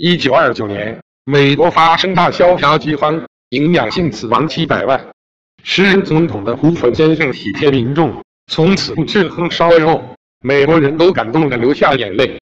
一九二九年美国发生大萧条饥荒营养性死亡七百万。时任总统的胡佛先生体贴民众从此不吃红烧肉。美国人都感动的流下眼泪。